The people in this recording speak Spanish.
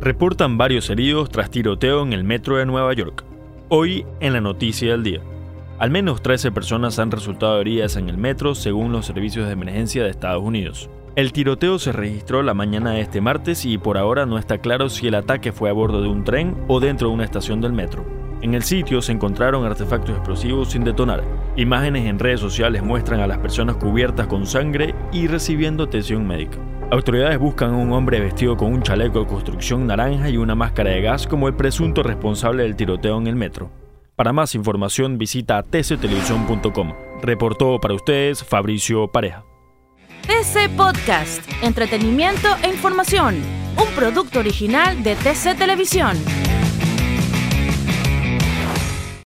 Reportan varios heridos tras tiroteo en el metro de Nueva York. Hoy en la noticia del día. Al menos 13 personas han resultado heridas en el metro según los servicios de emergencia de Estados Unidos. El tiroteo se registró la mañana de este martes y por ahora no está claro si el ataque fue a bordo de un tren o dentro de una estación del metro. En el sitio se encontraron artefactos explosivos sin detonar. Imágenes en redes sociales muestran a las personas cubiertas con sangre y recibiendo atención médica. Autoridades buscan a un hombre vestido con un chaleco de construcción naranja y una máscara de gas como el presunto responsable del tiroteo en el metro. Para más información visita tctelevisión.com. Reportó para ustedes Fabricio Pareja. TC Podcast, entretenimiento e información, un producto original de TC Televisión.